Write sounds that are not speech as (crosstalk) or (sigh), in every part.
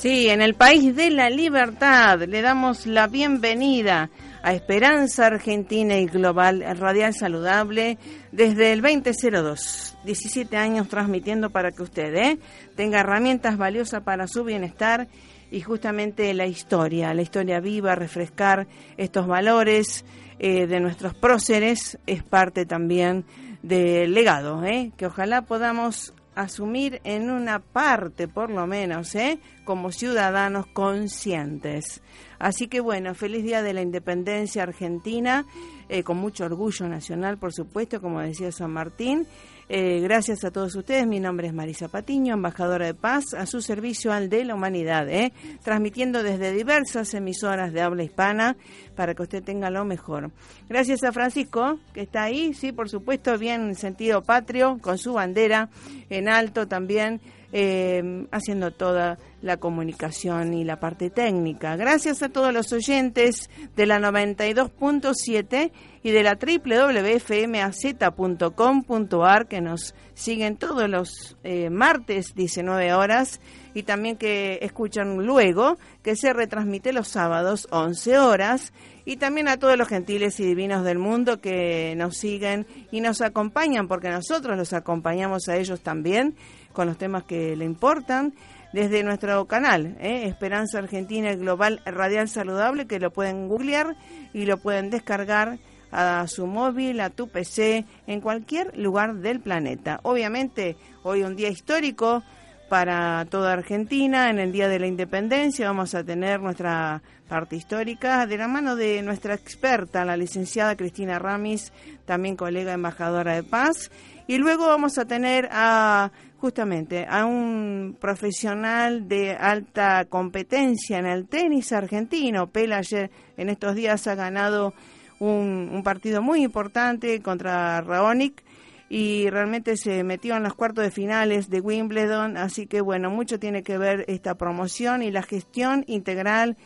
Sí, en el país de la libertad le damos la bienvenida a Esperanza Argentina y Global Radial Saludable desde el 2002. 17 años transmitiendo para que usted ¿eh? tenga herramientas valiosas para su bienestar y justamente la historia, la historia viva, refrescar estos valores eh, de nuestros próceres es parte también del legado, ¿eh? que ojalá podamos asumir en una parte, por lo menos, ¿eh? como ciudadanos conscientes. Así que bueno, feliz día de la independencia argentina, eh, con mucho orgullo nacional, por supuesto, como decía San Martín. Eh, gracias a todos ustedes. Mi nombre es Marisa Patiño, embajadora de paz, a su servicio al de la humanidad, ¿eh? transmitiendo desde diversas emisoras de habla hispana para que usted tenga lo mejor. Gracias a Francisco, que está ahí, sí, por supuesto, bien en sentido patrio, con su bandera en alto también eh, haciendo toda la comunicación y la parte técnica. Gracias a todos los oyentes de la 92.7 y de la www.fmaz.com.ar que nos siguen todos los eh, martes 19 horas y también que escuchan luego que se retransmite los sábados 11 horas y también a todos los gentiles y divinos del mundo que nos siguen y nos acompañan porque nosotros los acompañamos a ellos también con los temas que le importan desde nuestro canal, ¿eh? Esperanza Argentina Global Radial Saludable, que lo pueden googlear y lo pueden descargar a su móvil, a tu PC, en cualquier lugar del planeta. Obviamente, hoy un día histórico para toda Argentina, en el Día de la Independencia vamos a tener nuestra parte histórica de la mano de nuestra experta, la licenciada Cristina Ramis, también colega embajadora de paz, y luego vamos a tener a justamente a un profesional de alta competencia en el tenis argentino. Pela ayer en estos días ha ganado un, partido muy importante contra Raonic y realmente se metió en los cuartos de finales de Wimbledon, así que bueno, mucho tiene que ver esta promoción y la gestión integral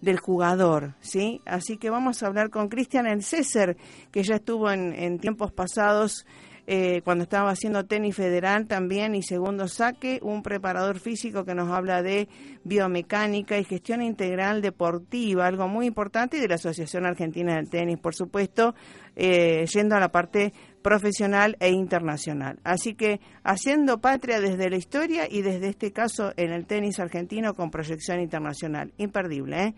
del jugador, ¿sí? Así que vamos a hablar con Cristian El César, que ya estuvo en, en tiempos pasados eh, cuando estaba haciendo tenis federal también y segundo saque, un preparador físico que nos habla de biomecánica y gestión integral deportiva, algo muy importante, y de la Asociación Argentina del Tenis, por supuesto, eh, yendo a la parte profesional e internacional. Así que haciendo patria desde la historia y desde este caso en el tenis argentino con proyección internacional. Imperdible, ¿eh?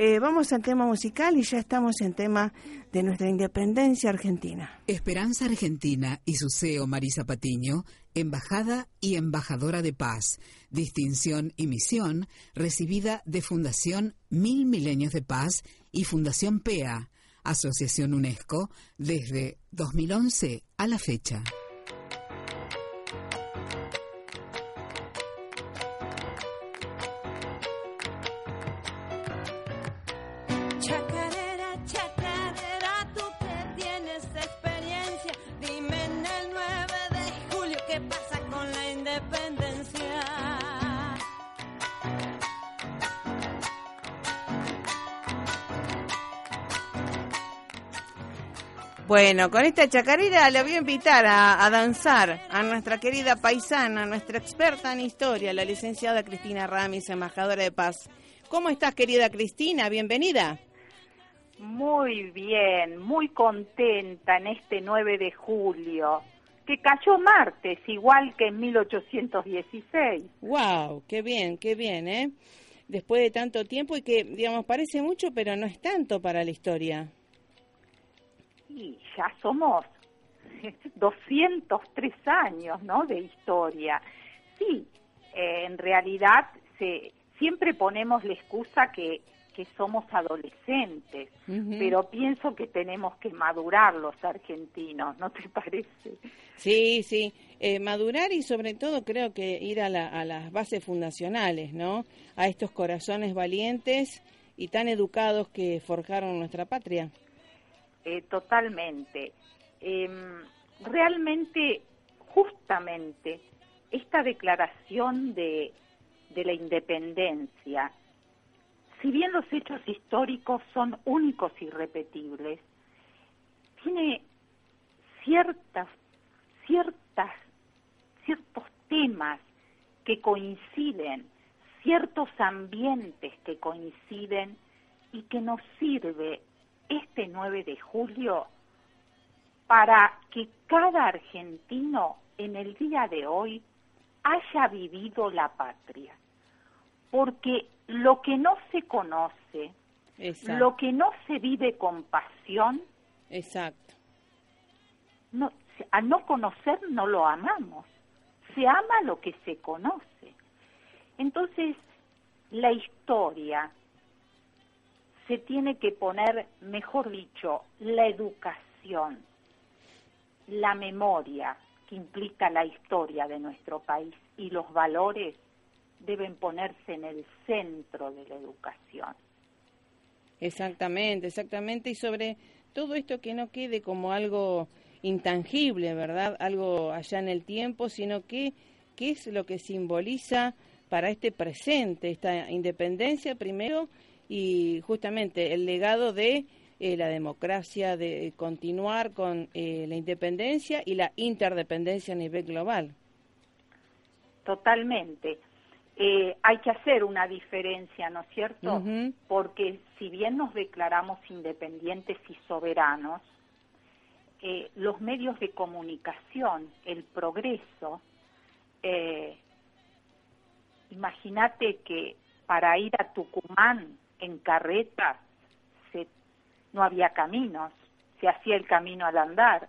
Eh, vamos al tema musical y ya estamos en tema de nuestra independencia argentina. Esperanza Argentina y su CEO Marisa Patiño, embajada y embajadora de paz, distinción y misión recibida de Fundación Mil Milenios de Paz y Fundación PEA, Asociación UNESCO, desde 2011 a la fecha. Bueno, con esta chacarera le voy a invitar a, a danzar a nuestra querida paisana, nuestra experta en historia, la licenciada Cristina Ramis, embajadora de paz. ¿Cómo estás, querida Cristina? Bienvenida. Muy bien, muy contenta en este 9 de julio, que cayó martes, igual que en 1816. ¡Wow! ¡Qué bien, qué bien, eh! Después de tanto tiempo y que, digamos, parece mucho, pero no es tanto para la historia. Y ya somos (laughs) 203 años, ¿no? De historia. Sí, eh, en realidad se, siempre ponemos la excusa que, que somos adolescentes, pero pienso que tenemos que madurar los argentinos, ¿no te (laughs) parece? Sí, sí, eh, madurar y sobre todo creo que ir a, la- a las bases fundacionales, ¿no? A estos corazones valientes y tan educados que forjaron nuestra patria. Eh, totalmente. Em, realmente, justamente, esta declaración de, de la independencia, si bien los hechos históricos son únicos y irrepetibles, tiene ciertas, ciertas, ciertos temas que coinciden, ciertos ambientes que coinciden y que nos sirve este 9 de julio para que cada argentino en el día de hoy haya vivido la patria. Porque lo que no se conoce, Exacto. lo que no se vive con pasión, Exacto. no, al no conocer no lo amamos. Se ama lo que se conoce. Entonces, la historia se tiene que poner, mejor dicho, la educación, la memoria que implica la historia de nuestro país y los valores deben ponerse en el centro de la educación. Exactamente, exactamente. Y sobre todo esto que no quede como algo intangible, ¿verdad? Algo allá en el tiempo, sino que es lo que simboliza para este presente, esta independencia primero y justamente el legado de eh, la democracia, de continuar con eh, la independencia y la interdependencia a nivel global. Totalmente. Eh, hay que hacer una diferencia, ¿no es cierto? Porque si bien nos declaramos independientes y soberanos, eh, los medios de comunicación, el progreso, eh, imagínate que para ir a Tucumán en carreta se, no había caminos, se hacía el camino al andar.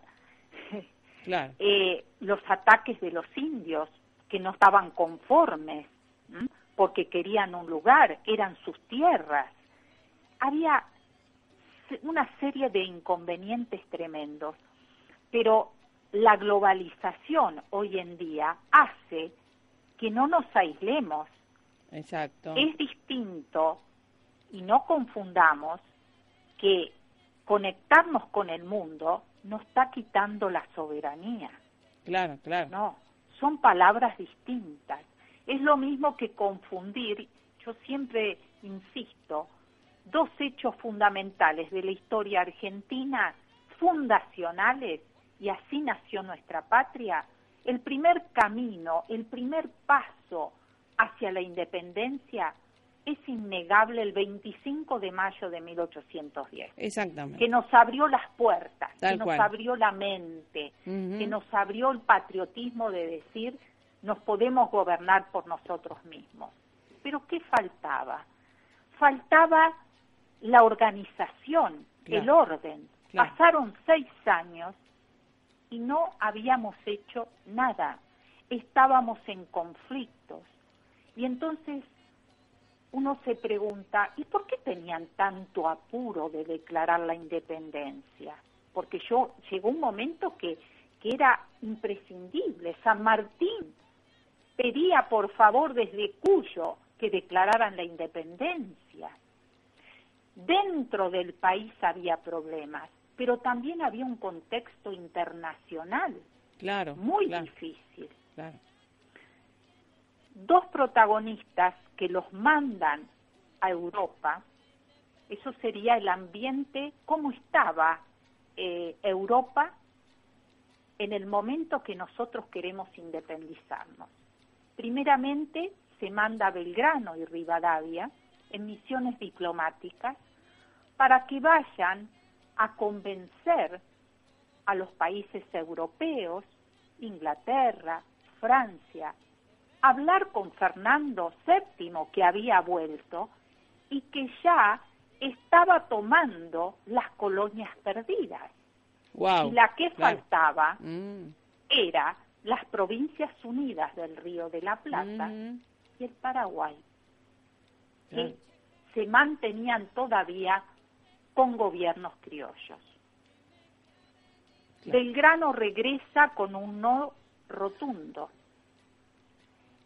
(laughs) Claro. eh, los ataques de los indios que no estaban conformes ¿m? porque querían un lugar, eran sus tierras. Había una serie de inconvenientes tremendos, pero la globalización hoy en día hace que no nos aislemos. Exacto. Es distinto y no confundamos que conectarnos con el mundo no está quitando la soberanía. Claro, claro. No, son palabras distintas. Es lo mismo que confundir, yo siempre insisto, dos hechos fundamentales de la historia argentina, fundacionales, y así nació nuestra patria. El primer camino, el primer paso hacia la independencia es innegable el 25 de mayo de 1810 Exactamente. que nos abrió las puertas, Tal que nos cual. abrió la mente, que nos abrió el patriotismo de decir nos podemos gobernar por nosotros mismos. Pero ¿qué faltaba? Faltaba la organización, Claro. el orden. Claro. Pasaron seis años y no habíamos hecho nada. Estábamos en conflictos. Y entonces uno se pregunta, ¿y por qué tenían tanto apuro de declarar la independencia? Porque yo llegó un momento que, que era imprescindible. San Martín pedía por favor desde Cuyo que declararan la independencia. Dentro del país había problemas, pero también había un contexto internacional Claro. muy claro, difícil. claro. Dos protagonistas que los mandan a Europa, eso sería el ambiente, cómo estaba eh, Europa en el momento que nosotros queremos independizarnos. Primeramente se manda a Belgrano y Rivadavia en misiones diplomáticas para que vayan a convencer a los países europeos, Inglaterra, Francia, hablar con Fernando VII que había vuelto y que ya estaba tomando las colonias perdidas. Wow. y la que claro. faltaba Mm, era las provincias unidas del Río de la Plata mm, y el Paraguay, que se mantenían todavía con gobiernos criollos. Claro. Belgrano regresa con un no rotundo.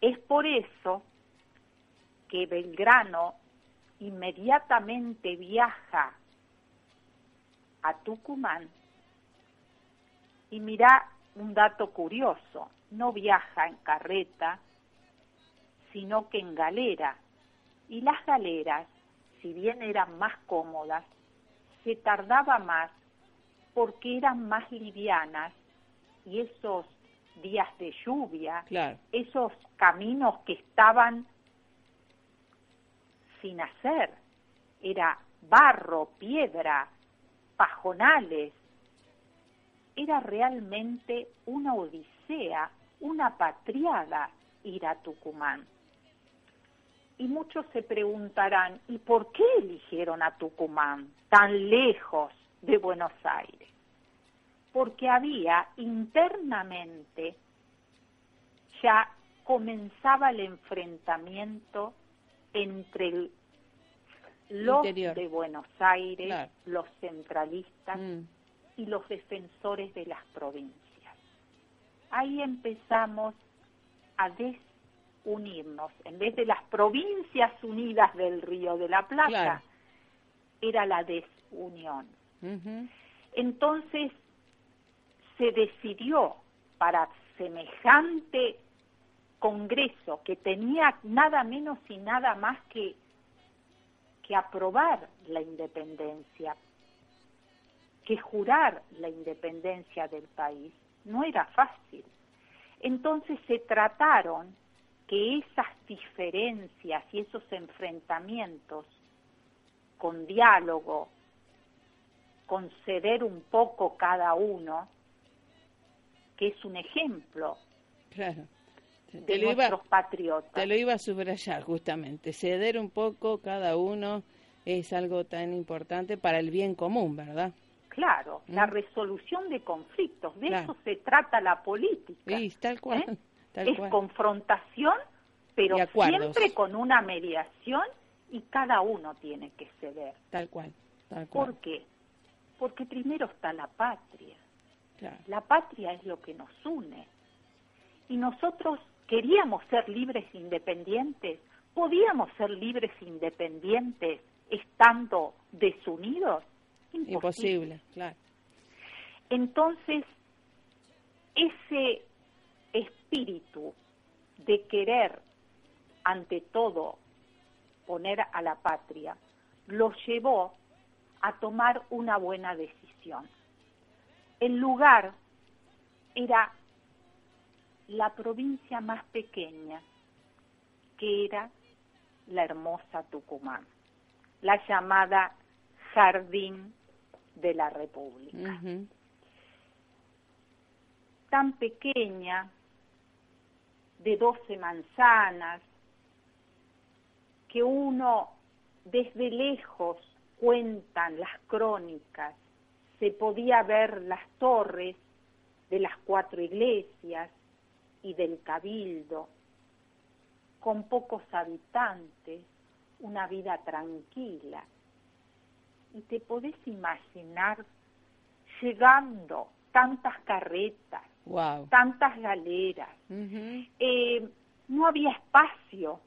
Es por eso que Belgrano inmediatamente viaja a Tucumán y mira un dato curioso, no viaja en carreta, sino que en galera. Y las galeras, si bien eran más cómodas, se tardaba más porque eran más livianas y esos días de lluvia, Claro. esos caminos que estaban sin hacer, era barro, piedra, pajonales, era realmente una odisea, una patriada ir a Tucumán. Y muchos se preguntarán, ¿y por qué eligieron a Tucumán, tan lejos de Buenos Aires? Porque había internamente, ya comenzaba el enfrentamiento entre el- los Interior. de Buenos Aires, Claro. los centralistas, Mm, y los defensores de las provincias. Ahí empezamos a desunirnos. En vez de las provincias unidas del Río de la Plata, Claro. era la desunión. Entonces se decidió para semejante congreso que tenía nada menos y nada más que, que aprobar la independencia, que jurar la independencia del país, no era fácil. Entonces se trataron que esas diferencias y esos enfrentamientos con diálogo, conceder un poco cada uno, que es un ejemplo Claro. Te de iba, nuestros patriotas. te lo iba a subrayar justamente. Ceder un poco cada uno es algo tan importante para el bien común, ¿verdad? Claro, la ¿Mm? resolución de conflictos, de Claro. eso se trata la política. Sí, tal cual. ¿eh? Tal es cual. confrontación, pero siempre con una mediación y cada uno tiene que ceder. Tal cual. Tal cual. ¿Por qué? Porque primero está la patria. Claro. La patria es lo que nos une. Y nosotros queríamos ser libres e independientes. ¿Podíamos ser libres e independientes estando desunidos? Imposible, claro. Entonces, ese espíritu de querer, ante todo, poner a la patria, los llevó a tomar una buena decisión. El lugar era la provincia más pequeña, que era la hermosa Tucumán, la llamada Jardín de la República. Tan pequeña, de 12 manzanas, que uno desde lejos, cuentan las crónicas, se podía ver las torres de las cuatro iglesias y del cabildo, con pocos habitantes, una vida tranquila. Y te podés imaginar llegando tantas carretas, Wow. tantas galeras, eh, no había espacio,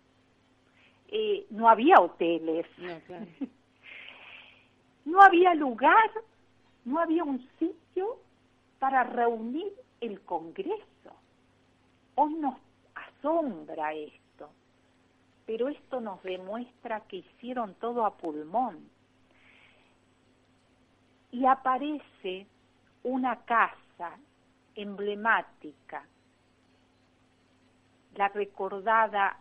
eh, no había hoteles, No, claro. (laughs) no había lugar, no había un sitio para reunir el Congreso. Hoy nos asombra esto, pero esto nos demuestra que hicieron todo a pulmón. Y aparece una casa emblemática, la recordada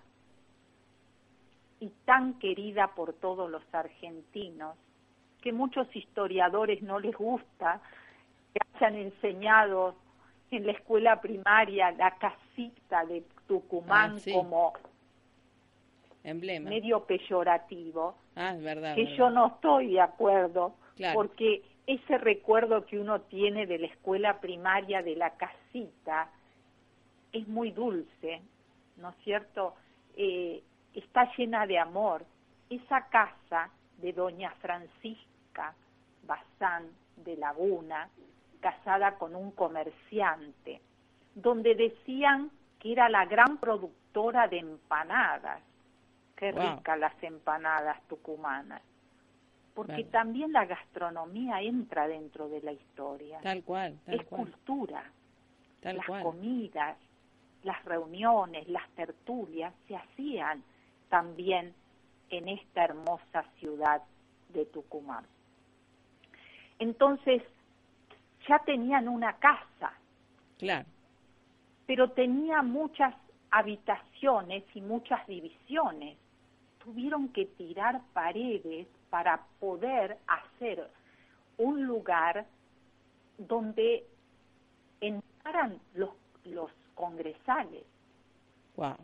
y tan querida por todos los argentinos, que muchos historiadores no les gusta que hayan enseñado en la escuela primaria la casita de Tucumán Ah, sí. como Emblema. medio peyorativo, Ah, es verdad. que verdad. yo no estoy de acuerdo, Claro. porque ese recuerdo que uno tiene de la escuela primaria, de la casita, es muy dulce, ¿no es cierto? Eh, está llena de amor. Esa casa de doña Francisca Bazán de Laguna, casada con un comerciante, donde decían que era la gran productora de empanadas. Qué Wow. ricas las empanadas tucumanas. Porque también la gastronomía entra dentro de la historia. Tal cual, tal es cual. cultura. Tal las cual. comidas, las reuniones, las tertulias se hacían también en esta hermosa ciudad de Tucumán. Entonces, ya tenían una casa, Claro. pero tenía muchas habitaciones y muchas divisiones. Tuvieron que tirar paredes para poder hacer un lugar donde entraran los, los congresales. Wow.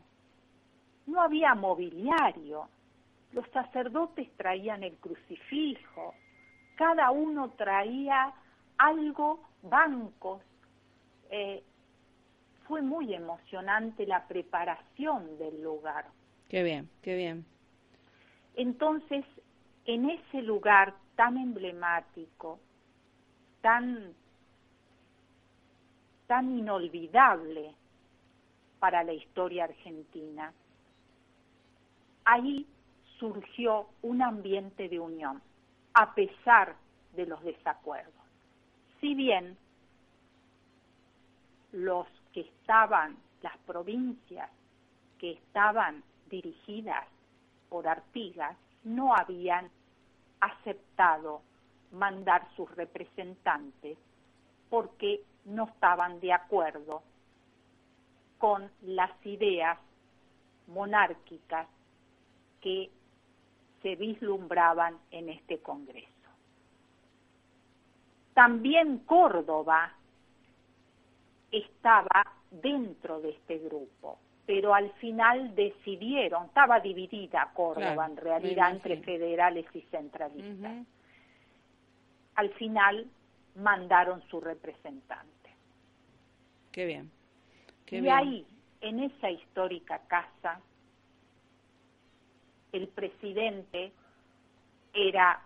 No había mobiliario. Los sacerdotes traían el crucifijo. Cada uno traía algo, bancos. Eh, fue muy emocionante la preparación del lugar. Qué bien, qué bien. Entonces, en ese lugar tan emblemático, tan, tan inolvidable para la historia argentina, ahí surgió un ambiente de unión, a pesar de los desacuerdos. Si bien los que estaban, las provincias que estaban dirigidas por Artigas, no habían aceptado mandar sus representantes porque no estaban de acuerdo con las ideas monárquicas que se vislumbraban en este Congreso. También Córdoba estaba dentro de este grupo, pero al final decidieron, estaba dividida Córdoba Claro, en realidad entre federales y centralistas. Al final mandaron su representante. Qué bien. Qué y bien. ahí, en esa histórica casa, el presidente era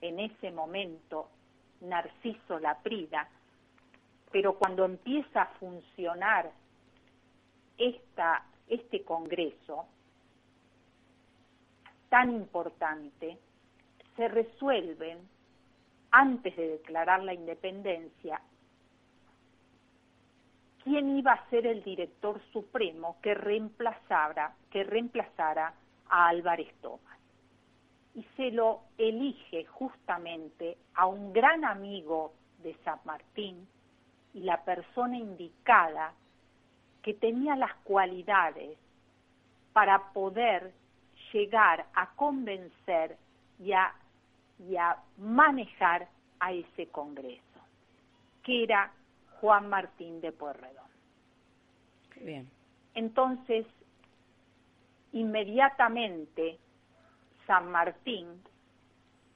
en ese momento Narciso Laprida, pero cuando empieza a funcionar esta, este Congreso tan importante, se resuelven, antes de declarar la independencia, quién iba a ser el director supremo que reemplazara, que reemplazara a Álvarez Tomás. Y se lo elige justamente a un gran amigo de San Martín y la persona indicada que tenía las cualidades para poder llegar a convencer y a, y a manejar a ese Congreso, que era Juan Martín de Pueyrredón. Bien. Entonces, inmediatamente San Martín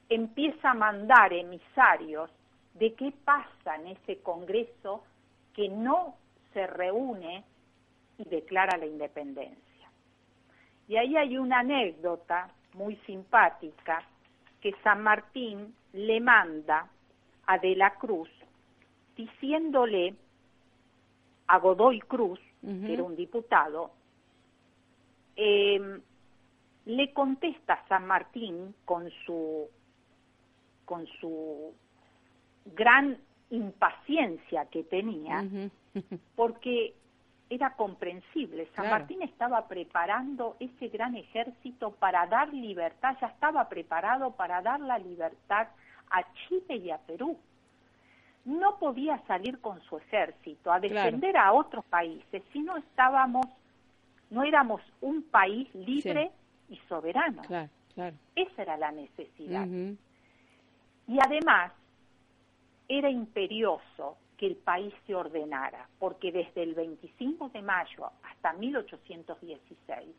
empieza a mandar emisarios de qué pasa en ese Congreso que no se reúne y declara la independencia. Y ahí hay una anécdota muy simpática que San Martín le manda a De la Cruz diciéndole a Godoy Cruz, que era un diputado, eh, le contesta San Martín con su con su gran impaciencia que tenía, (laughs) porque era comprensible. San Claro. Martín estaba preparando ese gran ejército para dar libertad, ya estaba preparado para dar la libertad a Chile y a Perú. No podía salir con su ejército a Claro. defender a otros países si no estábamos, no éramos un país libre y soberano. Claro, claro. Esa era la necesidad. Y además era imperioso que el país se ordenara, porque desde el 25 de mayo hasta 1816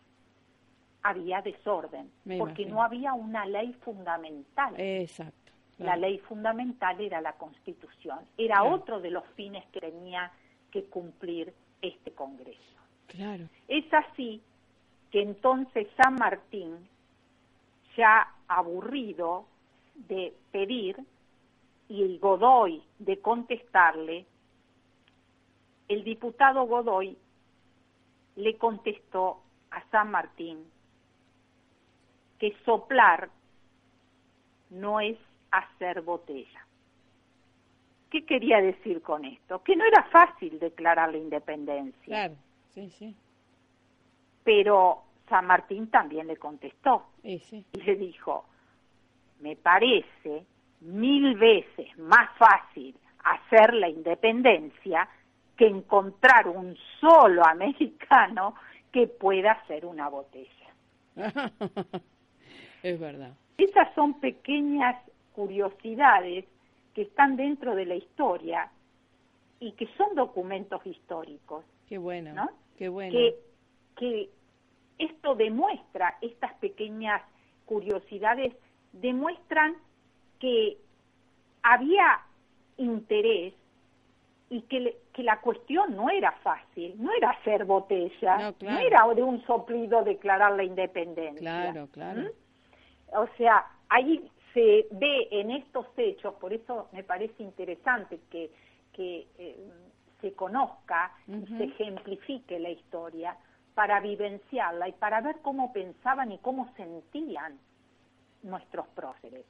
había desorden, Me porque imagino. no había una ley fundamental. Exacto. La ley fundamental era la Constitución, era Claro. otro de los fines que tenía que cumplir este Congreso. Claro. Es así que entonces San Martín, ya aburrido de pedir y el Godoy de contestarle, el diputado Godoy le contestó a San Martín que soplar no es hacer botella. ¿Qué quería decir con esto? Que no era fácil declarar la independencia Claro. Sí, sí. pero San Martín también le contestó Y sí. y le dijo, me parece mil veces más fácil hacer la independencia que encontrar un solo americano que pueda hacer una botella. (laughs) es verdad. Esas son pequeñas curiosidades que están dentro de la historia y que son documentos históricos. Qué bueno. ¿no? Qué bueno. que, que esto demuestra, estas pequeñas curiosidades demuestran que había interés y que, le- que la cuestión no era fácil, no era hacer botella, No, claro. era de un soplido declarar la independencia. Claro, claro. ¿Mm? O sea, ahí se ve en estos hechos, por eso me parece interesante que, que eh, se conozca y se ejemplifique la historia para vivenciarla y para ver cómo pensaban y cómo sentían nuestros próceres.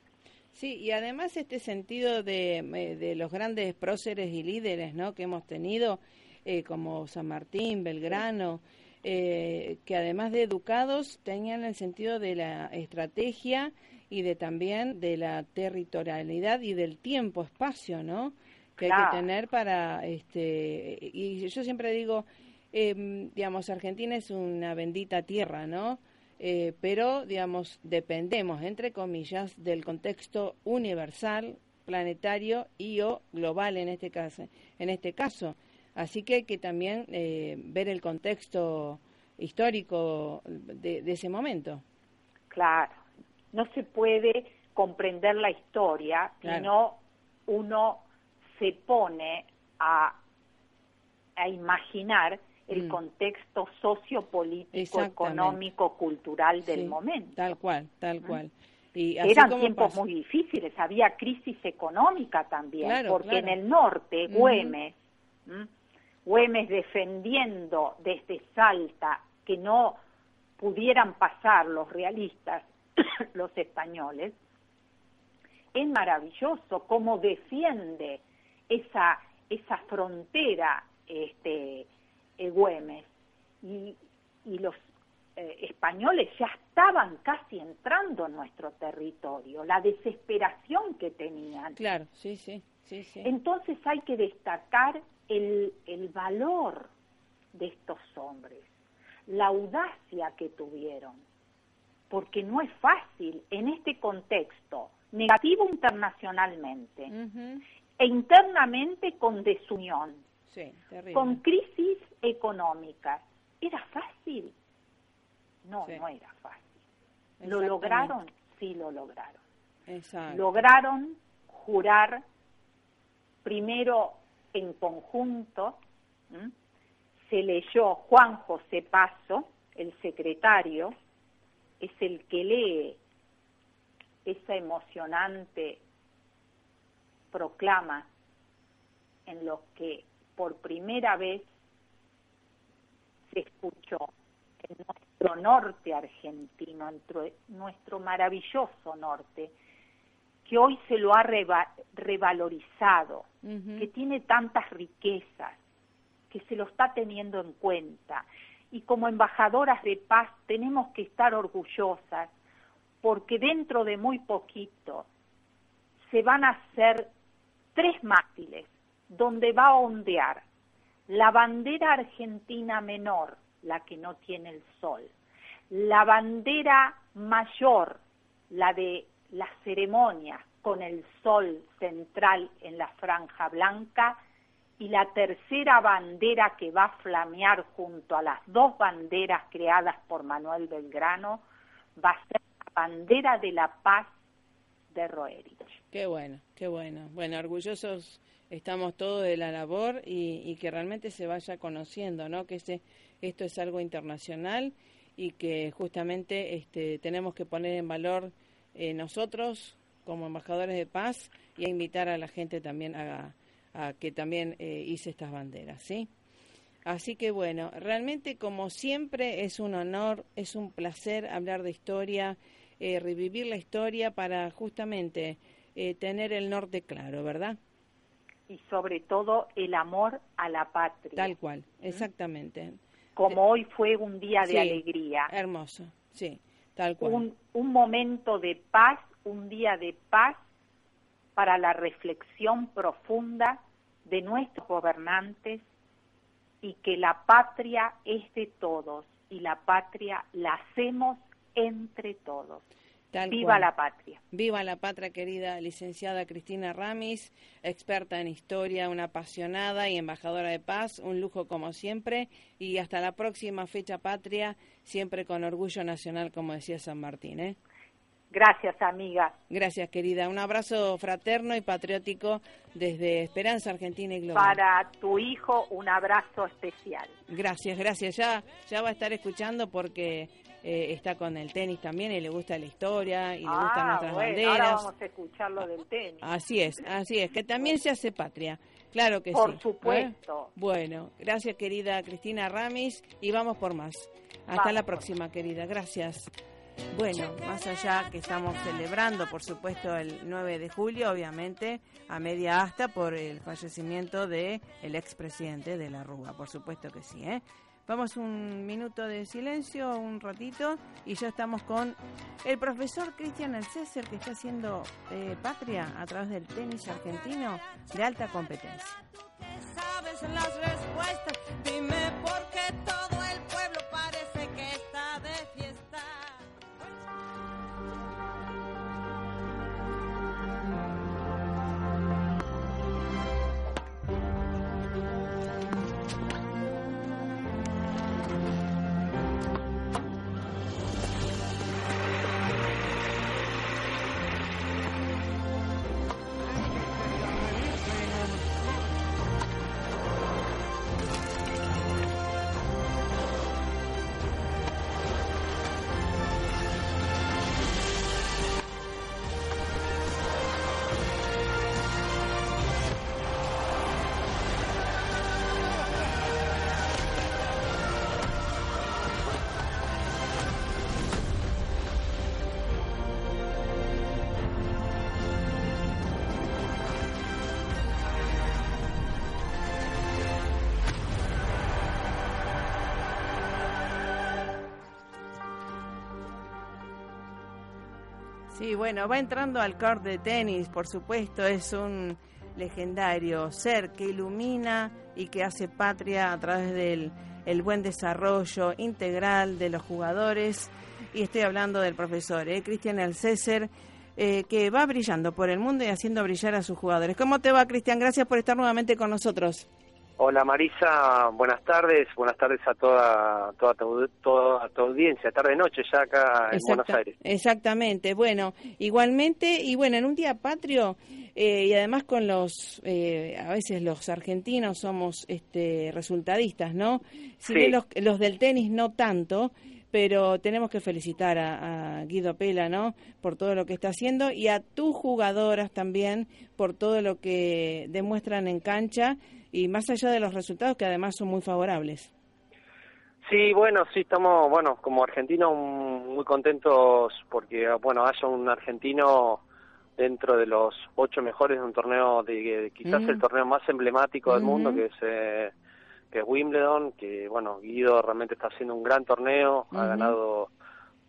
Sí, y además este sentido de, eh, de los grandes próceres y líderes ¿no? que hemos tenido, eh, como San Martín, Belgrano, eh, que además de educados tenían el sentido de la estrategia y de también de la territorialidad y del tiempo, espacio, ¿no? Que hay que tener para, este, y yo siempre digo, eh, digamos, Argentina es una bendita tierra, ¿no? Eh, pero, digamos, dependemos, entre comillas, del contexto universal, planetario y o global en este caso. En este caso. Así que hay que también eh, ver el contexto histórico de, de ese momento. Claro, no se puede comprender la historia Claro. si no uno se pone a, a imaginar el Mm. contexto sociopolítico, económico, cultural del Sí, momento. Tal cual, tal cual. Y así Eran como tiempos pasó- muy difíciles, había crisis económica también, Claro, porque claro. en el norte. Güemes, ¿m? Güemes defendiendo desde Salta que no pudieran pasar los realistas, (coughs) los españoles, es maravilloso cómo defiende esa, esa frontera este, eh, Güemes. Y, y los eh, españoles ya estaban casi entrando en nuestro territorio, la desesperación que tenían. Claro, sí, sí, sí, sí. Entonces hay que destacar el, el valor de estos hombres, la audacia que tuvieron, porque no es fácil en este contexto negativo internacionalmente. E internamente con desunión, Sí, con crisis económicas. ¿Era fácil? No, Sí. no era fácil. ¿Lo lograron? Sí, lo lograron. Exacto. lograron jurar primero en conjunto, ¿m? se leyó Juan José Paso, el secretario, es el que lee esa emocionante proclama en los que por primera vez se escuchó en nuestro norte argentino, nuestro, nuestro maravilloso norte, que hoy se lo ha reva- revalorizado, que tiene tantas riquezas, que se lo está teniendo en cuenta. Y como embajadoras de paz tenemos que estar orgullosas porque dentro de muy poquito se van a hacer tres mástiles donde va a ondear la bandera argentina menor, la que no tiene el sol, la bandera mayor, la de las ceremonias con el sol central en la franja blanca, y la tercera bandera que va a flamear junto a las dos banderas creadas por Manuel Belgrano va a ser la bandera de la paz de Roerich. Qué bueno, qué bueno. Bueno, orgullosos estamos todos de la labor y, que realmente se vaya conociendo, ¿no? Que este, esto es algo internacional y que justamente este, tenemos que poner en valor eh, nosotros como embajadores de paz y a invitar a la gente también a, que también eh, hice estas banderas, ¿sí? Así que bueno, realmente como siempre es un honor, es un placer hablar de historia, eh, revivir la historia para justamente eh, tener el norte claro, ¿verdad? Y sobre todo el amor a la patria, Tal cual, exactamente. como hoy fue un día de Sí, alegría, Hermoso, sí, tal cual. un, un momento de paz, un día de paz para la reflexión profunda de nuestros gobernantes y que la patria es de todos y la patria la hacemos entre todos. Tal Viva cual. la patria. Viva la patria querida licenciada Cristina Ramis, experta en historia, una apasionada y embajadora de paz, un lujo como siempre y hasta la próxima fecha patria, siempre con orgullo nacional como decía San Martín. ¿eh? Gracias, amiga. Gracias querida, un abrazo fraterno y patriótico desde Esperanza Argentina y Global. Para tu hijo, un abrazo especial. Gracias, gracias. Ya, ya va a estar escuchando porque eh, está con el tenis también y le gusta la historia y le gustan ah, nuestras bueno, banderas. ahora vamos a escuchar lo del tenis. Así es, así es, que también se hace patria. Claro que Por sí. ¿eh? supuesto. Bueno, gracias querida Cristina Ramis y vamos por más. Hasta Vamos la por próxima querida, gracias. Bueno, más allá que estamos celebrando, por supuesto, el 9 de julio, obviamente, a media asta por el fallecimiento de el expresidente de la Rúa, por supuesto que sí, ¿eh? Vamos un minuto de silencio, un ratito, y ya estamos con el profesor Cristian Alcéser, que está haciendo eh, patria a través del tenis argentino de alta competencia. sabes las respuestas. Dime por qué todo Sí, bueno, va entrando al court de tenis, por supuesto, es un legendario ser que ilumina y que hace patria a través del el buen desarrollo integral de los jugadores. Y estoy hablando del profesor, ¿eh? Cristian Alcéser, eh, que va brillando por el mundo y haciendo brillar a sus jugadores. ¿Cómo te va, Cristian? Gracias por estar nuevamente con nosotros. Hola Marisa, buenas tardes, buenas tardes a toda toda tu, toda tu audiencia, tarde noche ya acá en Buenos Aires. Exactamente, bueno, igualmente, y bueno, en un día patrio, eh, y además con los, eh, a veces los argentinos somos este, resultadistas, ¿no? Si Sí. bien los, los del tenis no tanto, pero tenemos que felicitar a, a Guido Pela, ¿no? Por todo lo que está haciendo y a tus jugadoras también por todo lo que demuestran en cancha y más allá de los resultados que además son muy favorables. Sí, bueno, sí estamos, bueno, como argentinos mm, muy contentos porque, bueno, haya un argentino dentro de los ocho mejores de un torneo, de, de quizás Mm. el torneo más emblemático del mundo, Ujú. que es eh, que es Wimbledon, que, bueno, Guido realmente está haciendo un gran torneo, ha Ujú. ganado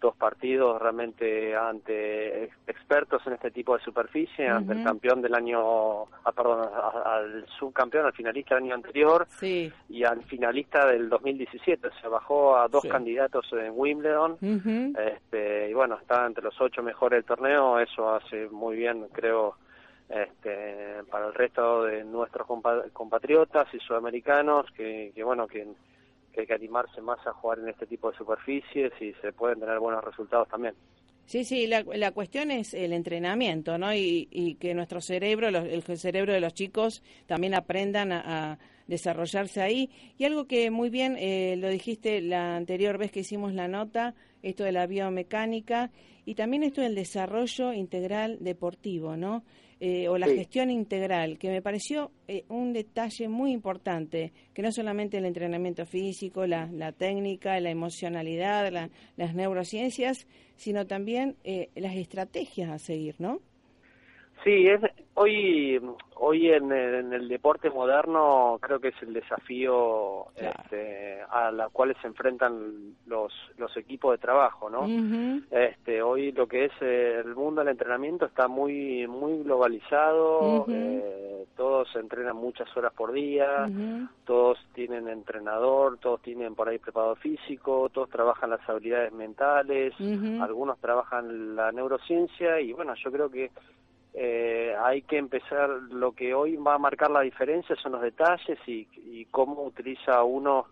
dos partidos realmente ante ex- expertos en este tipo de superficie, ante el campeón del año, ah, perdón, al subcampeón, al finalista del año anterior, Sí. y al finalista del 2017. Se bajó a dos Sí. candidatos en Wimbledon. Este, y bueno, está entre los ocho mejores del torneo. Eso hace muy bien, creo, este, para el resto de nuestros compa- compatriotas y sudamericanos, que, que bueno, que, que hay que animarse más a jugar en este tipo de superficies y se pueden tener buenos resultados también. Sí, sí, la, la cuestión es el entrenamiento, ¿no? Y, que nuestro cerebro, los- el cerebro de los chicos también aprendan a, a desarrollarse ahí. Y algo que muy bien eh, lo dijiste la anterior vez que hicimos la nota, esto de la biomecánica y también esto del desarrollo integral deportivo, ¿no? Eh, o la Sí. gestión integral, que me pareció eh, un detalle muy importante, que no solamente el entrenamiento físico, la, la técnica, la emocionalidad, la- las neurociencias, sino también eh, las estrategias a seguir, ¿no? Sí, es, hoy hoy en el, en el deporte moderno creo que es el desafío Claro. este, a la cual se enfrentan los, los equipos de trabajo, ¿no? Este, hoy lo que es el mundo del entrenamiento está muy muy globalizado, Ujú. eh, todos entrenan muchas horas por día, todos tienen entrenador, todos tienen por ahí preparador físico, todos trabajan las habilidades mentales, algunos trabajan la neurociencia y bueno, yo creo que eh, hay que empezar, lo que hoy va a marcar la diferencia son los detalles y, y cómo utiliza uno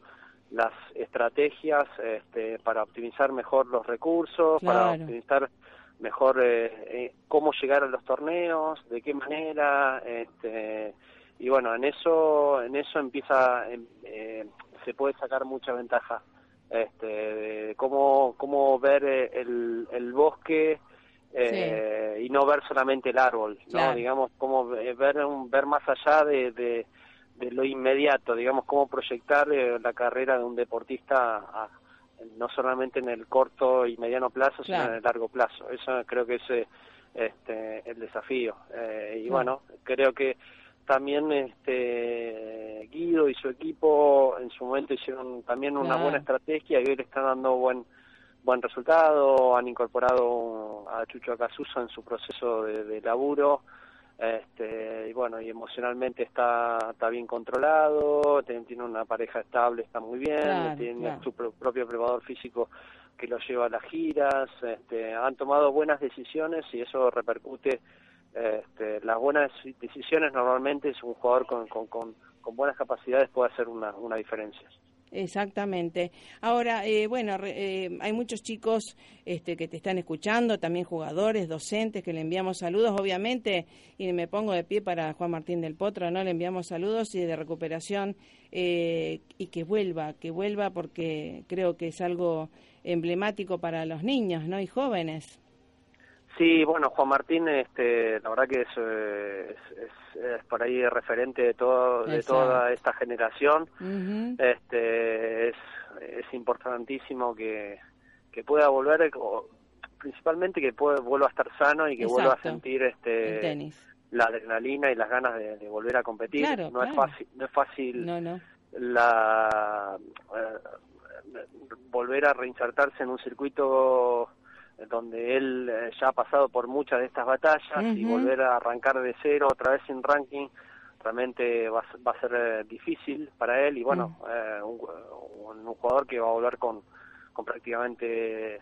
las estrategias este, para optimizar mejor los recursos, para optimizar mejor eh, eh, cómo llegar a los torneos, de qué manera, este, y bueno, en eso, en eso empieza, em, eh, se puede sacar mucha ventaja, este, de cómo, cómo ver eh, el, el bosque eh, y no ver solamente el árbol, ¿no? Claro. Digamos, cómo eh, ver, ver más allá de, de, de lo inmediato, digamos, cómo proyectar eh, la carrera de un deportista a- no solamente en el corto y mediano plazo, sino en el largo plazo. Eso creo que es eh, este, el desafío. Eh, y bueno, creo que también este Guido y su equipo en su momento hicieron también una Claro. buena estrategia y hoy le están dando buen buen resultado, han incorporado a Chucho Acasuso en su proceso de, de laburo, este, y bueno, y emocionalmente está, está bien controlado, tiene, una pareja estable, está muy bien, Claro, tiene claro. su pro- propio preparador físico que lo lleva a las giras, este, han tomado buenas decisiones y eso repercute, este, las buenas decisiones normalmente es un jugador con, con, con, con buenas capacidades puede hacer una, una diferencia. Exactamente. Ahora, eh, bueno, re- eh, hay muchos chicos este, que te están escuchando, también jugadores, docentes, que le enviamos saludos, obviamente, y me pongo de pie para Juan Martín del Potro, ¿no? Le enviamos saludos y de recuperación eh, y que vuelva, que vuelva porque creo que es algo emblemático para los niños, ¿no? Y jóvenes. Sí, bueno, Juan Martín, este, la verdad que es, eh, es, es- es por ahí referente de, todo, de toda esta generación. Este, es, es importantísimo que, que pueda volver, principalmente que pueda, vuelva a estar sano y que vuelva a sentir este, tenis. la adrenalina y las ganas de, de volver a competir. Claro, no es fácil, no es fácil No, no. la eh, volver a reinsertarse en un circuito donde él eh, ya ha pasado por muchas de estas batallas y volver a arrancar de cero otra vez sin ranking realmente va, va a ser eh, difícil para él. Y bueno eh, un, un- un jugador que va a volver con, con prácticamente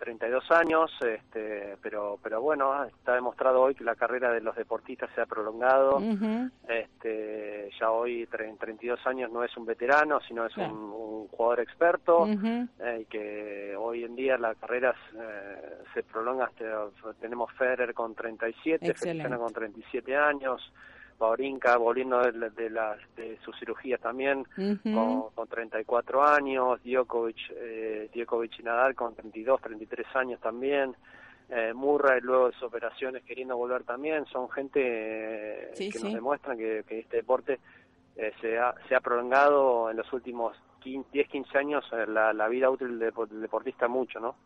32 años este pero pero bueno está demostrado hoy que la carrera de los deportistas se ha prolongado Ujú. este, ya hoy, tre- en 32 años, no es un veterano, sino es Claro. un, un jugador experto, eh, y que hoy en día la carrera eh, se prolonga hasta, tenemos Federer con 37, Excelente. Feliciano con 37 años, Baurinka volviendo de, de, las de su cirugía también Ujú. con, con 34 años, Djokovic, eh, Djokovic y Nadal con 32, 33 años también, eh, Murray luego de sus operaciones queriendo volver también, son gente eh, Sí, que sí. nos demuestran que, que este deporte eh, se, ha, se ha prolongado en los últimos 15, 10, 15 años eh, la, la vida útil del deportista mucho, ¿no?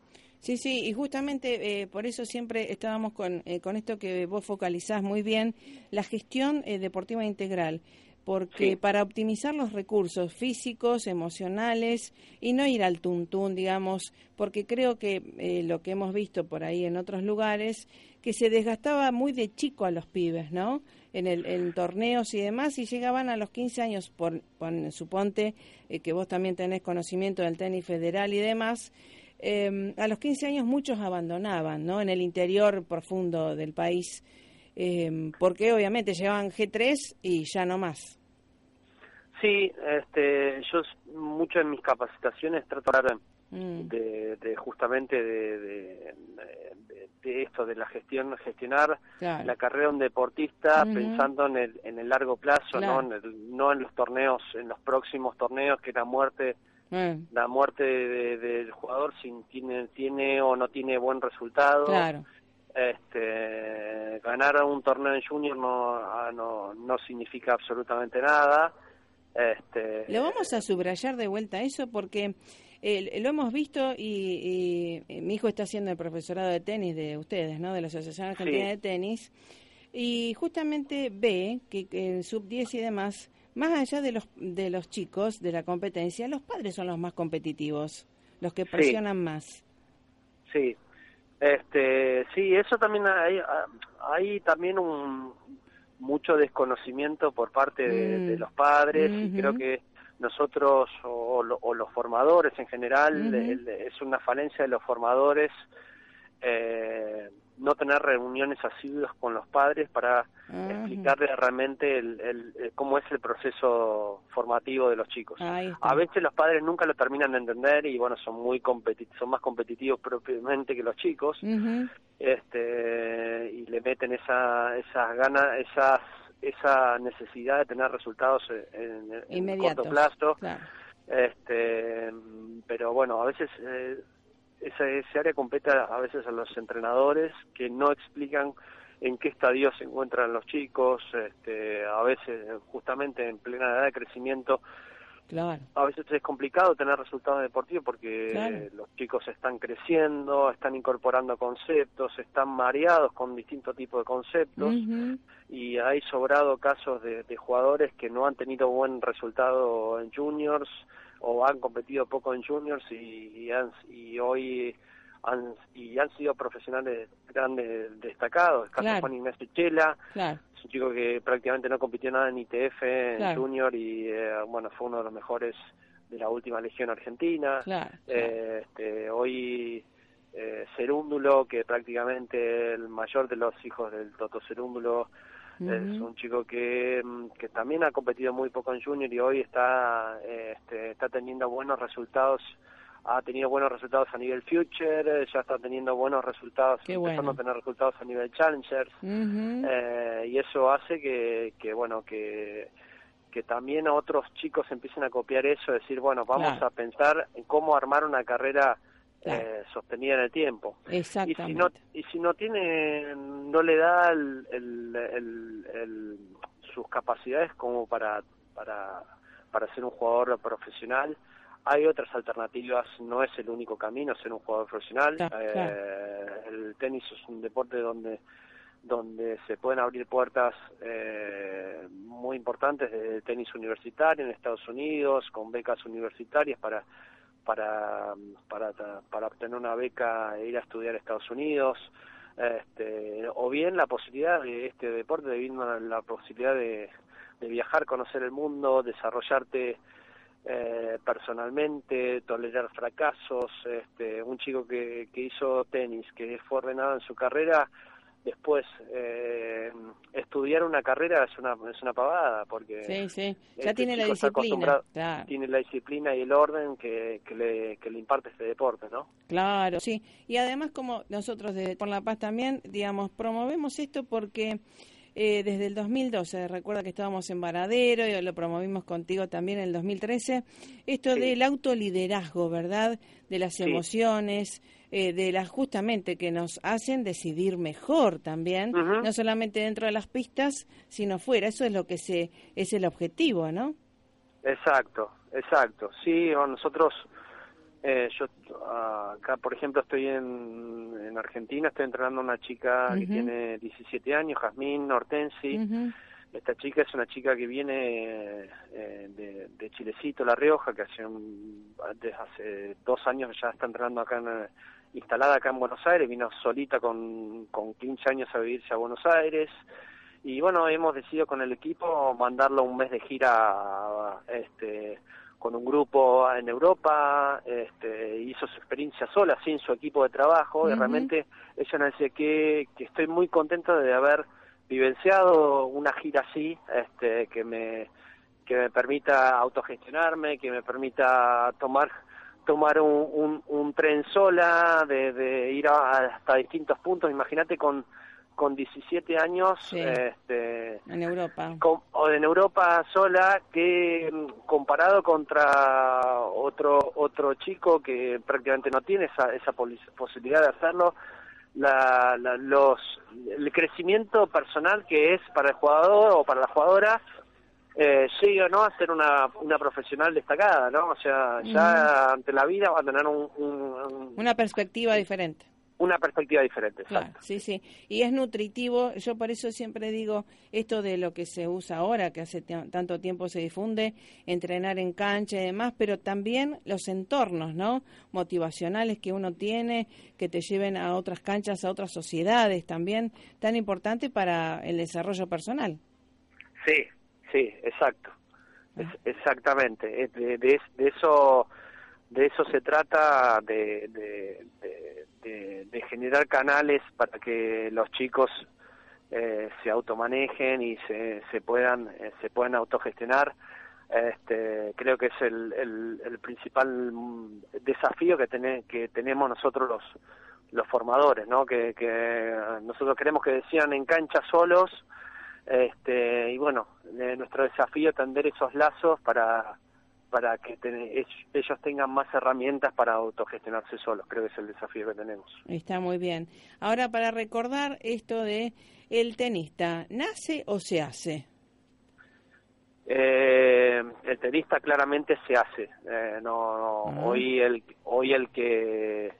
Sí, sí, y justamente eh, por eso siempre estábamos con, eh, con esto que vos focalizás muy bien, la gestión eh, deportiva integral, porque Sí. para optimizar los recursos físicos, emocionales y no ir al tuntún, digamos, porque creo que eh, lo que hemos visto por ahí en otros lugares, que se desgastaba muy de chico a los pibes, ¿no? En, el, en torneos y demás, y llegaban a los 15 años, por, pon- suponte eh, que vos también tenés conocimiento del tenis federal y demás, eh, a los 15 años muchos abandonaban, ¿no? En el interior profundo del país, eh, porque obviamente llevaban G3 y ya no más. Sí, este, yo mucho en mis capacitaciones trato de hablar Mm, de, de justamente de, de, de- de esto de la gestión gestionar claro. la carrera de un deportista pensando en el, en el largo plazo Claro. no en el- no en los torneos en los próximos torneos que la muerte La muerte de- de- del jugador si tiene tiene o no tiene buen resultado claro. este ganar un torneo en junior no ah, no no significa absolutamente nada este Lo vamos a subrayar de vuelta eso porque eh, lo hemos visto y, y, eh, mi hijo está haciendo el profesorado de tenis de ustedes, ¿no? De la Asociación Argentina Sí. de Tenis. Y justamente ve que, que en sub 10 y demás, más allá de los, de los chicos, de la competencia, los padres son los más competitivos, los que presionan más. Sí, este, sí, eso también hay, hay también un mucho desconocimiento por parte de, Mm. de los padres y creo que nosotros o, o los formadores en general es una falencia de los formadores eh, no tener reuniones asiduas con los padres para Ajá. explicarles realmente el, el- el- cómo es el proceso formativo de los chicos. A veces los padres nunca lo terminan de entender y bueno, son muy competi son más competitivos propiamente que los chicos, este y le meten esa esas ganas, esas esa necesidad de tener resultados en, en corto plazo. Claro. Este, pero bueno, a veces eh, esa, ese área compete a, veces a los entrenadores que no explican en qué estadio se encuentran los chicos, este, a veces justamente en plena edad de crecimiento Claro. a veces es complicado tener resultados deportivos porque Claro. los chicos están creciendo, están incorporando conceptos, están mareados con distintos tipos de conceptos y hay sobrado casos de, de jugadores que no han tenido buen resultado en juniors o han competido poco en juniors y, y, han- y hoy han, y han sido profesionales grandes destacados. El caso Claro. Juan Ignacio Chela, Claro. es un chico que prácticamente no compitió nada en ITF, en Claro. Junior, y eh, bueno, fue uno de los mejores de la última Legión Argentina. Eh, este, hoy eh, Cerúndulo, que prácticamente el mayor de los hijos del Toto Cerúndulo, es un chico que, mm, que también ha competido muy poco en Junior y hoy está, eh, este, está teniendo buenos resultados ha tenido buenos resultados a nivel Future, eh, ya está teniendo buenos resultados, Qué empezando bueno. a tener resultados a nivel Challengers. Eh, y eso hace que, que bueno que que también otros chicos empiecen a copiar eso decir bueno vamos Claro. a pensar en cómo armar una carrera Claro. eh, sostenida en el tiempo y Exactamente. si no y si no tiene no le da el, el- el- sus capacidades como para para para ser un jugador profesional hay otras alternativas no es el único camino ser un jugador profesional Claro, Eh, el tenis es un deporte donde donde se pueden abrir puertas eh, muy importantes de tenis universitario en Estados Unidos con becas universitarias para para para para obtener una beca e ir a estudiar a Estados Unidos este, o bien la posibilidad de este deporte de la posibilidad de, de viajar conocer el mundo desarrollarte eh, personalmente, tolerar fracasos. Este, un chico que, que hizo tenis, que fue ordenado en su carrera, después eh, estudiar una carrera es una es una pavada porque Sí, sí. Ya este tiene la disciplina. Claro. tiene la disciplina y el orden que, que le que le imparte este deporte no Claro, sí. Y además, como nosotros de Por la Paz también, digamos, promovemos esto porque eh, desde el 2012, recuerda que estábamos en Varadero y lo promovimos contigo también en el 2013, esto Sí. del autoliderazgo, ¿verdad? De las Sí. emociones, eh, de las justamente que nos hacen decidir mejor también, no solamente dentro de las pistas, sino fuera. Eso es lo que se es el objetivo, ¿no? Exacto, exacto. Sí, nosotros, eh, yo acá, por ejemplo, estoy en, en Argentina, estoy entrenando a una chica que tiene 17 años, Jazmín Hortensi. Ujú. Esta chica es una chica que viene eh, de, de Chilecito, La Rioja, que hace, un- hace dos años ya está entrenando acá, en, instalada acá en Buenos Aires, vino solita con, con 15 años a vivirse a Buenos Aires. Y bueno, hemos decidido con el equipo mandarlo un mes de gira este, con un grupo en Europa, este, hizo su experiencia sola, sin su equipo de trabajo, y realmente ella nos dice que, que estoy muy contenta de haber vivenciado una gira así, este, que me que me permita autogestionarme, que me permita tomar tomar un, un, un tren sola, de, de ir a- hasta distintos puntos. Imagínate con con 17 años, Sí. este, En Europa. con- o en Europa sola que mm, comparado contra otro otro chico que prácticamente no tiene esa, esa posibilidad de hacerlo la, la- los el crecimiento personal que es para el jugador o para la jugadora eh, llegue o no a ser una, una profesional destacada, ¿no? O sea, ya ante la vida va a tener un- un- un- Una perspectiva diferente. una perspectiva diferente. Claro, exacto. sí, sí. Y es nutritivo. Yo por eso siempre digo esto de lo que se usa ahora, que hace tanto tiempo se difunde, entrenar en cancha y demás, pero también los entornos, ¿no? Motivacionales que uno tiene, que te lleven a otras canchas, a otras sociedades también, tan importante para el desarrollo personal. Sí, sí, exacto. Es- exactamente. De, de, de eso de eso se trata de, de, generar canales para que los chicos eh, se automanejen y se, se puedan eh, se puedan autogestionar este, creo que es el, el, el principal mm, desafío que, tene- que tenemos nosotros los los formadores, ¿no? Que, que nosotros queremos que decían en cancha solos, este, y bueno, eh, nuestro desafío es tender esos lazos para para que ellos tengan más herramientas para autogestionarse solos. Creo que es el desafío que tenemos. Está muy bien. Ahora, para recordar esto de el tenista, ¿nace o se hace? Eh, el tenista claramente se hace. Eh, no, no, hoy el hoy el que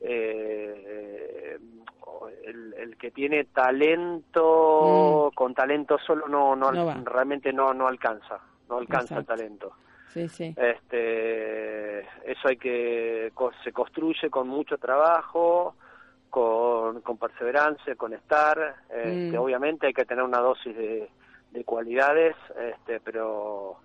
eh, el, el que tiene talento con talento solo no no, Mm. Realmente no no alcanza no alcanza el talento. Sí, sí. Este, eso hay que se construye con mucho trabajo, con, con perseverancia, con estar. Este, Mm. Obviamente hay que tener una dosis de, de cualidades, este, pero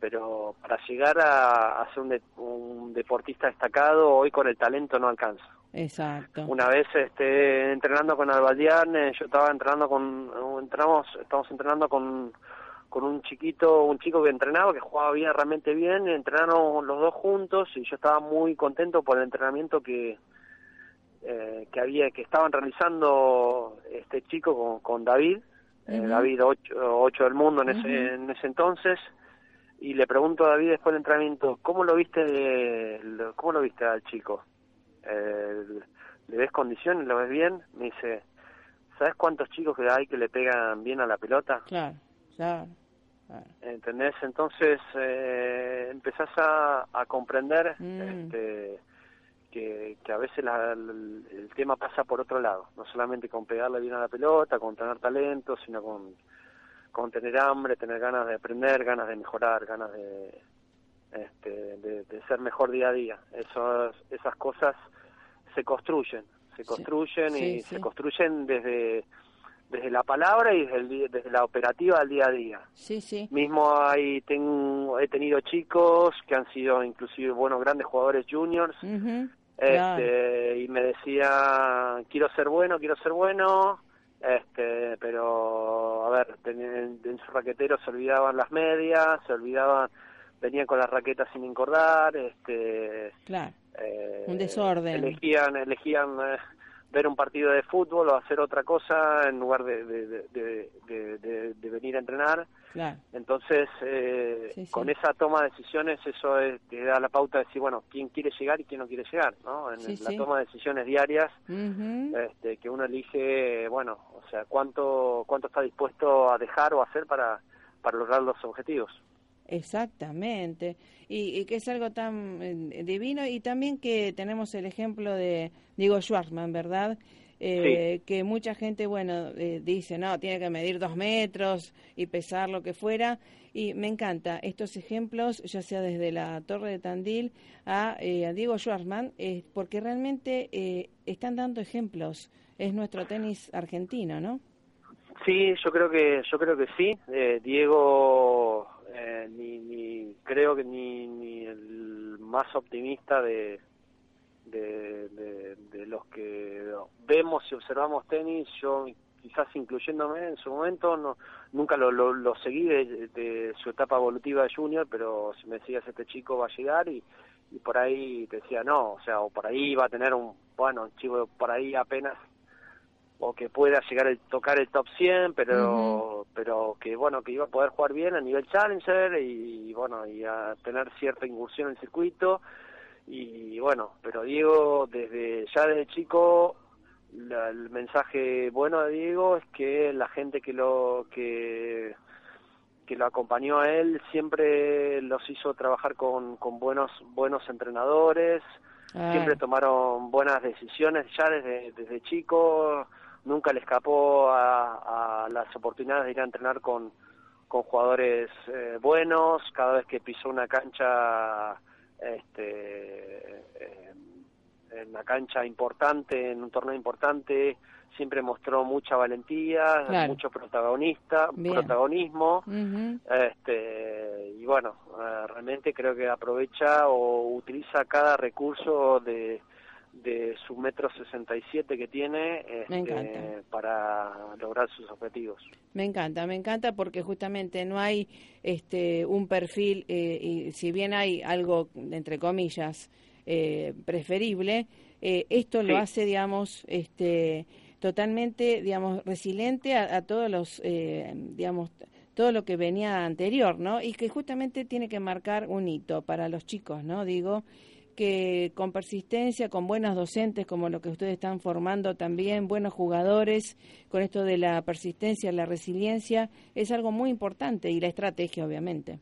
pero para llegar a, a ser un, de- un deportista destacado hoy con el talento no alcanza. Exacto. Una vez este, entrenando con Albaldián, eh, yo estaba entrenando con, entramos, estamos entrenando con, con un chiquito, un chico que entrenaba, que jugaba bien, realmente bien, entrenaron los dos juntos y yo estaba muy contento por el entrenamiento que, eh, que había, que estaban realizando este chico con, con David, eh, Ujú. David ocho, ocho del mundo en ese, en ese entonces, y le pregunto a David después del entrenamiento, ¿cómo lo viste, de- cómo lo viste al chico? Eh, ¿Le ves condiciones? ¿Lo ves bien? Me dice, ¿sabes cuántos chicos que hay que le pegan bien a la pelota? Claro, claro. claro. ¿Entendés? Entonces eh, empezás a, a comprender Mm. este, que, que a veces la- el, el tema pasa por otro lado, no solamente con pegarle bien a la pelota, con tener talento, sino con, con tener hambre, tener ganas de aprender, ganas de mejorar, ganas de, este, de, de ser mejor día a día. Esos, esas cosas se construyen, se construyen sí, y sí. se construyen desde desde la palabra y desde, el desde la operativa al día a día. Sí, sí. Mismo hay, tengo, he tenido chicos que han sido inclusive buenos grandes jugadores juniors. Este, y me decía, quiero ser bueno, quiero ser bueno, este, pero, a ver, en, en su raquetero se olvidaban las medias, se olvidaban, venían con las raquetas sin encordar, este, Claro. eh, Un desorden. Elegían, elegían eh, ver un partido de fútbol o hacer otra cosa en lugar de, de, venir a entrenar. Claro. Entonces, eh, Sí, sí. con esa toma de decisiones, eso es- te da la pauta de decir, bueno, quién quiere llegar y quién no quiere llegar, ¿no? En Sí, la toma de decisiones diarias, este, que uno elige, bueno, o sea, cuánto cuánto está dispuesto a dejar o hacer para, para lograr los objetivos. Exactamente. Y, y que es algo tan eh, divino y también que tenemos el ejemplo de Diego Schwartzman, ¿verdad? Eh, Que mucha gente, bueno, eh, dice, no, tiene que medir dos metros y pesar lo que fuera. Y me encanta estos ejemplos, ya sea desde la Torre de Tandil a, a Diego Schwartzman, porque realmente eh, están dando ejemplos. Es nuestro tenis argentino, ¿no? Sí, yo creo que yo creo que sí. Eh, Diego, eh, ni, ni creo que ni, ni el más optimista de, de, los que vemos y observamos tenis, yo quizás incluyéndome en su momento, no nunca lo, lo, lo seguí de, su etapa evolutiva de junior, pero si me decías este chico va a llegar y, y por ahí te decía no, o sea, o por ahí va a tener un, bueno, un chico por ahí apenas o que pueda llegar a tocar el top 100, pero pero que bueno, que iba a poder jugar bien a nivel challenger y, bueno, y a tener cierta incursión en el circuito. Y bueno, pero Diego desde ya desde chico la- el mensaje bueno de Diego es que la gente que lo que que lo acompañó a él siempre los hizo trabajar con, con buenos buenos entrenadores. Siempre tomaron buenas decisiones ya desde, desde chico, nunca le escapó a, a las oportunidades de ir a entrenar con, con jugadores eh, buenos, cada vez que pisó una cancha, este, eh, en una cancha importante, en un torneo importante, siempre mostró mucha valentía, Claro. mucho protagonista, Bien. protagonismo, este y bueno eh, realmente creo que aprovecha o utiliza cada recurso de de su metro 67 que tiene este, para lograr sus objetivos Me encanta, me encanta porque justamente no hay este un perfil eh, y si bien hay algo entre comillas eh, preferible, eh, esto lo hace digamos este totalmente digamos resiliente a, a todos los eh, digamos todo lo que venía anterior, ¿no? Y que justamente tiene que marcar un hito para los chicos, ¿no? Digo que con persistencia, con buenos docentes como lo que ustedes están formando también, buenos jugadores, con esto de la persistencia, la resiliencia, es algo muy importante y la estrategia, obviamente.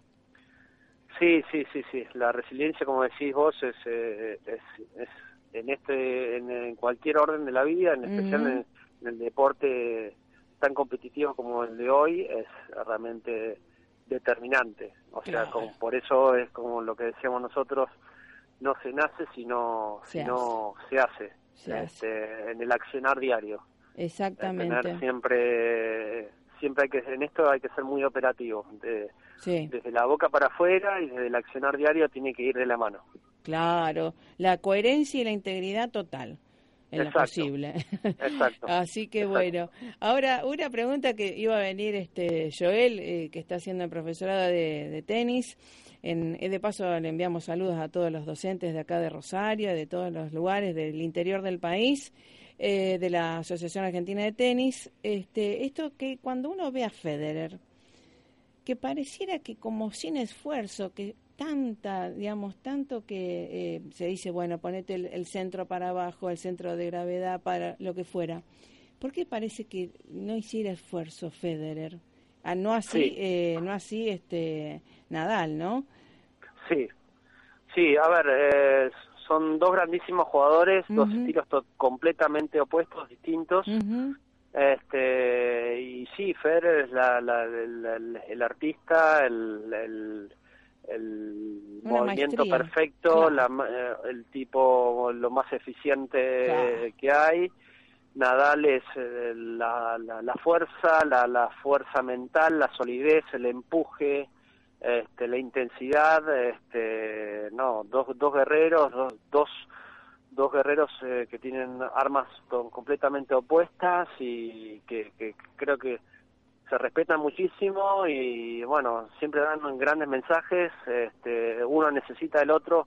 sí sí sí sí la resiliencia como decís vos es eh, es, es en este en, en cualquier orden de la vida en especial en, en el deporte tan competitivo como el de hoy es realmente determinante o sea Claro. como- por eso es como lo que decíamos nosotros no se nace sino Se sino se hace, Se hace. Este, en el accionar diario tener Exactamente. siempre siempre hay que en esto hay que ser muy operativo de- Sí, desde la boca para afuera y desde el accionar diario tiene que ir de la mano claro. La coherencia y la integridad total. En lo Exacto. posible. Exacto. (laughs) Así que Exacto. bueno. Ahora, una pregunta que iba a venir este Joel, eh, que está haciendo el profesorado de, de tenis. En, eh, de paso le enviamos saludos a todos los docentes de acá de Rosario, de todos los lugares del interior del país, eh, de la Asociación Argentina de Tenis. Este, esto que cuando uno ve a Federer, que pareciera que como sin esfuerzo, que tanta, digamos, tanto que eh, se dice, bueno, ponete el, el centro para abajo, el centro de gravedad para lo que fuera. ¿Por qué parece que no hiciera esfuerzo Federer? Ah, no así, Sí. eh, no así este Nadal, ¿no? Sí, sí, a ver, eh, son dos grandísimos jugadores, dos estilos completamente opuestos, distintos. Este y sí, Federer es la, la- el, el- el artista, el, el, el movimiento maestría, perfecto, claro. la ma- eh, el tipo lo más eficiente Claro. que hay. Nadal es eh, la, la, la fuerza, la, la fuerza mental, la solidez, el empuje, este, la intensidad, este, no, dos, dos guerreros, dos, dos, dos guerreros eh, que tienen armas completamente opuestas y que, que creo que se respetan muchísimo y bueno, siempre dan grandes mensajes, este, uno necesita del otro,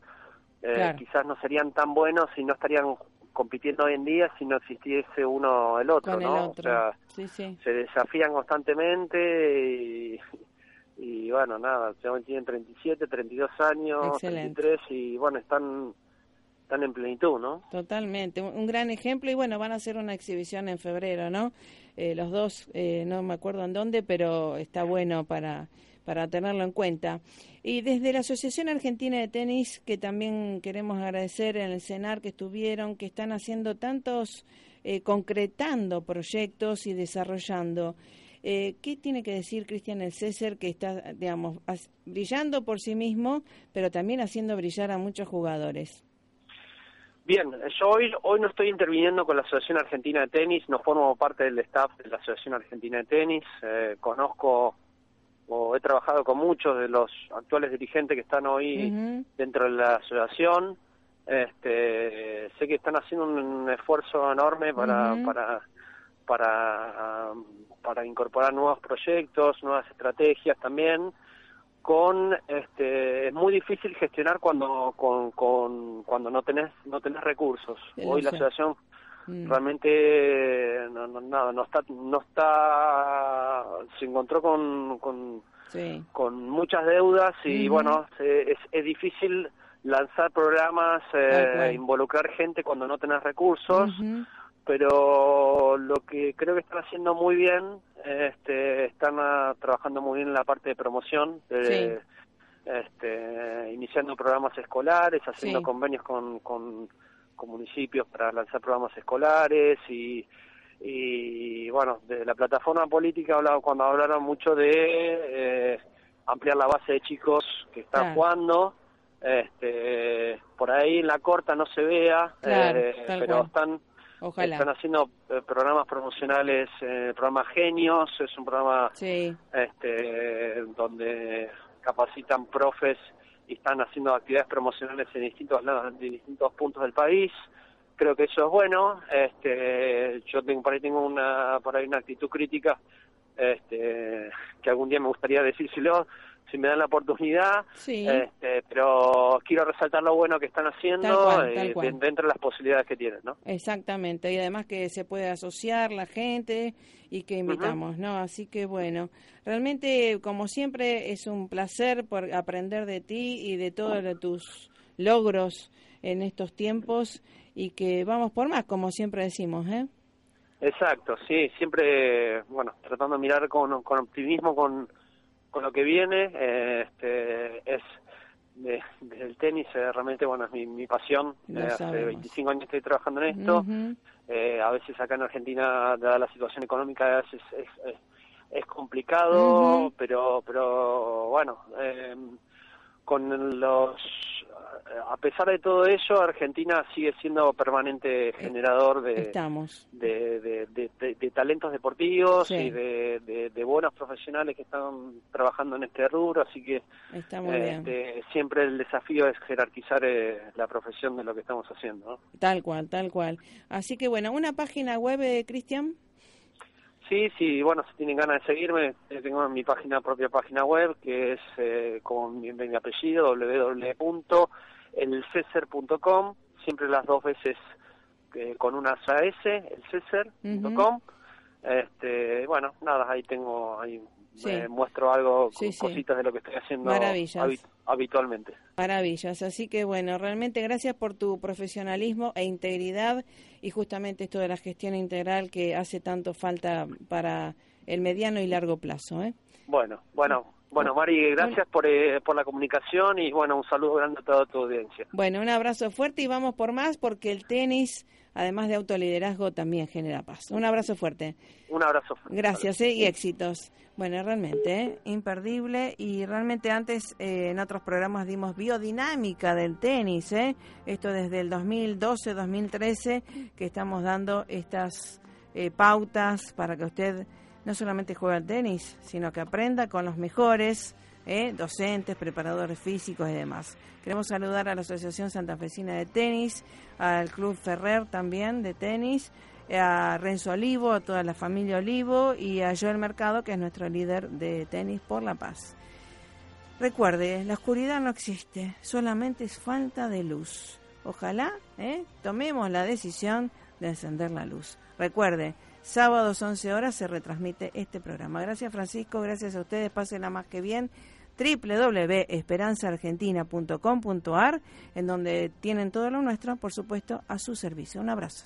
eh, Claro. quizás no serían tan buenos y no estarían compitiendo hoy en día si no existiese uno el otro, Con el ¿no? otro. O sea, sí, sí. se desafían constantemente y, y bueno, nada, tienen 37, 32 años, Excelente. 33 y bueno, están, están en plenitud, ¿no? Totalmente, un, un gran ejemplo y bueno, van a hacer una exhibición en febrero, ¿no? Eh, los dos, eh, no me acuerdo en dónde, pero está bueno para, para tenerlo en cuenta. Y desde la Asociación Argentina de Tenis, que también queremos agradecer en el CENAR que estuvieron, que están haciendo tantos, eh, concretando proyectos y desarrollando. Eh, ¿Qué tiene que decir Cristian el César que está, digamos, brillando por sí mismo, pero también haciendo brillar a muchos jugadores? Bien, yo hoy, hoy no estoy interviniendo con la Asociación Argentina de Tenis, no formo parte del staff de la Asociación Argentina de Tenis, eh, conozco o he trabajado con muchos de los actuales dirigentes que están hoy dentro de la asociación. Este, sé que están haciendo un esfuerzo enorme para para para para incorporar nuevos proyectos, nuevas estrategias también. Con este es muy difícil gestionar cuando con, con cuando no tenés no tenés recursos. Hoy la asociación Mm. realmente no, no, nada, no está no está se encontró con, con Sí. con muchas deudas y Ujú. bueno, se- es, es difícil lanzar programas, eh, involucrar gente cuando no tenés recursos, pero lo que creo que están haciendo muy bien, este, están ah, trabajando muy bien en la parte de promoción, de, este, iniciando programas escolares, haciendo Sí. convenios con, con, con municipios para lanzar programas escolares y y bueno, de la plataforma política hablaba cuando hablaron mucho de eh, ampliar la base de chicos que están Claro. jugando. Este, por ahí en la corta no se vea, Claro, eh, pero cual. están Ojalá. están haciendo eh, programas promocionales, eh, programa Genios, es un programa Sí, este, donde capacitan profes y están haciendo actividades promocionales en distintos puntos del país. Creo que eso es bueno. Este, yo tengo por ahí tengo una por ahí una actitud crítica, este, que algún día me gustaría decírselo si me dan la oportunidad. sí. Este, pero quiero resaltar lo bueno que están haciendo Tal cual, tal eh, cual. dentro de las posibilidades que tienen, ¿no? Exactamente, y además que se puede asociar la gente y que invitamos, ¿no? Así que bueno, realmente como siempre es un placer por aprender de ti y de todos tus logros en estos tiempos y que vamos por más, como siempre decimos, ¿eh? Exacto, sí, siempre, bueno, tratando de mirar con, con optimismo con, con lo que viene, eh, este, es de- desde el tenis, eh, realmente, bueno, es mi, mi pasión, Eh, hace sabemos. 25 años estoy trabajando en esto, a veces acá en Argentina, dada la situación económica, es, es, es, es- es complicado, pero, pero bueno, con los, a pesar de todo ello, Argentina sigue siendo permanente generador de, Estamos. de, de, de- talentos deportivos Sí. y de, buenos profesionales que están trabajando en este rubro, así que este, siempre el desafío es jerarquizar eh, la profesión de lo que estamos haciendo. ¿no? Tal cual, tal cual. Así que bueno, una página web, eh, Cristian. Sí, sí, bueno, si tienen ganas de seguirme, eh, tengo mi página propia página web que es eh, con mi, mi apellido www.elceser.com, siempre las dos veces eh, con una S, elceser.com. Este, bueno, nada, ahí tengo, ahí Sí. eh, muestro algo, Sí, cositas de lo que estoy haciendo habitualmente. Maravillas, así que bueno, realmente gracias por tu profesionalismo e integridad y justamente esto de la gestión integral que hace tanto falta para el mediano y largo plazo. ¿eh? Bueno, bueno, bueno, Mari, gracias por, eh, por la comunicación y bueno, un saludo grande a toda tu audiencia. Bueno, un abrazo fuerte y vamos por más porque el tenis, además de autoliderazgo, también genera paz. Un abrazo fuerte. Un abrazo. fuerte. Gracias ¿eh? y éxitos. Bueno, realmente, ¿eh? imperdible. Y realmente antes eh, en otros programas dimos biodinámica del tenis. ¿eh? Esto desde el 2012, 2013, que estamos dando estas eh, pautas para que usted no solamente juegue al tenis, sino que aprenda con los mejores ¿eh? docentes, preparadores físicos y demás. Queremos saludar a la Asociación Santafesina de Tenis, al Club Ferrer también de tenis, a Renzo Olivo, a toda la familia Olivo y a Joel Mercado, que es nuestro líder de tenis por la paz. Recuerde, la oscuridad no existe, solamente es falta de luz. Ojalá ¿eh? tomemos la decisión de encender la luz. Recuerde, sábados 11 horas se retransmite este programa. Gracias Francisco, gracias a ustedes, pásenla más que bien www.esperanzaargentina.com.ar, en donde tienen todo lo nuestro, por supuesto, a su servicio. Un abrazo.